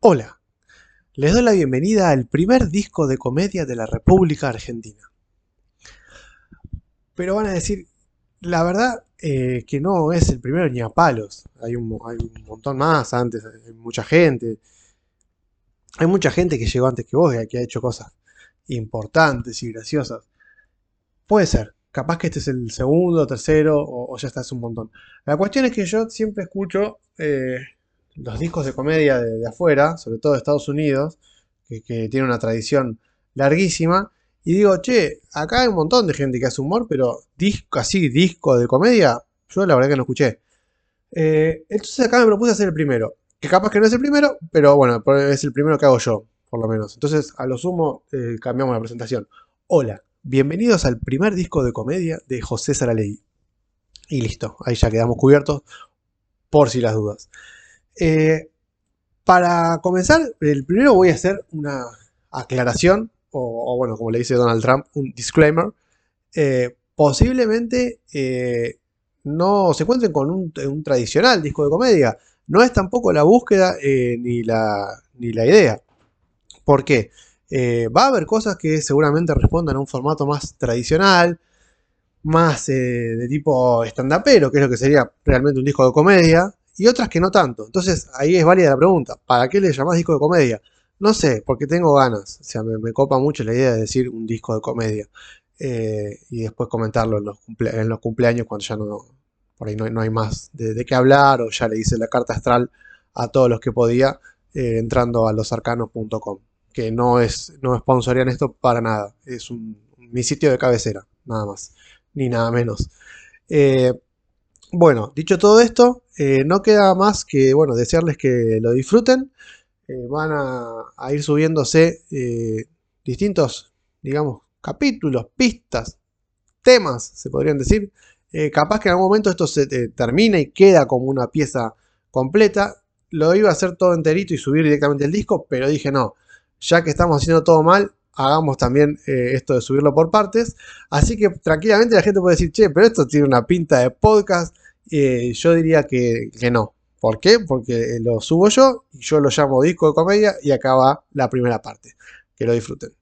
Hola, les doy la bienvenida al primer disco de comedia de la República Argentina. Pero van a decir, la verdad eh, que no es el primero ni a palos. Hay un, montón más antes, hay mucha gente. Hay mucha gente que llegó antes que vos y que ha hecho cosas importantes y graciosas. Puede ser, capaz que este es el segundo, tercero o, ya está, es un montón. La cuestión es que yo siempre escucho eh, los discos de comedia de, afuera, sobre todo de Estados Unidos, que, tiene una tradición larguísima, y digo, che, acá hay un montón de gente que hace humor, pero disco así, disco de comedia, yo la verdad que no escuché. Eh, entonces acá me propuse hacer el primero. Que capaz que no es el primero, pero bueno, es el primero que hago yo, por lo menos. Entonces, a lo sumo, eh, cambiamos la presentación. Hola, bienvenidos al primer disco de comedia de José Saraley. Y listo, ahí ya quedamos cubiertos, por si las dudas. Eh, para comenzar, el primero voy a hacer una aclaración, o, bueno, como le dice Donald Trump, un disclaimer. Eh, posiblemente eh, no se encuentren con un, tradicional disco de comedia. No es tampoco la búsqueda ni, la, idea. ¿Por qué? va a haber cosas que seguramente respondan a un formato más tradicional, más de tipo stand-upero, que es lo que sería realmente un disco de comedia, y otras que no tanto. Entonces ahí es válida la pregunta, ¿para qué le llamás disco de comedia? No sé, porque tengo ganas. O sea, me, copa mucho la idea de decir un disco de comedia. Eh, y después comentarlo en los, en los, cumpleaños cuando ya no, por ahí no, hay más de, qué hablar o ya le hice la carta astral a todos los que podía eh, entrando a losarcanos.com que no es no sponsorían esto para nada es un, mi sitio de cabecera nada más ni nada menos eh, bueno, dicho todo esto, eh, no queda más que bueno, desearles que lo disfruten. Eh, van a, ir subiéndose eh, distintos, digamos, capítulos, pistas, temas, se podrían decir. capaz que en algún momento esto se termina y queda como una pieza completa. Lo iba a hacer todo enterito y subir directamente el disco, pero dije no, ya que estamos haciendo todo mal, hagamos también esto de subirlo por partes. Así que tranquilamente la gente puede decir, che, pero esto tiene una pinta de podcast. Eh, yo diría que, no. ¿Por qué? Porque lo subo yo y yo lo llamo disco de comedia y acá va la primera parte. Que lo disfruten.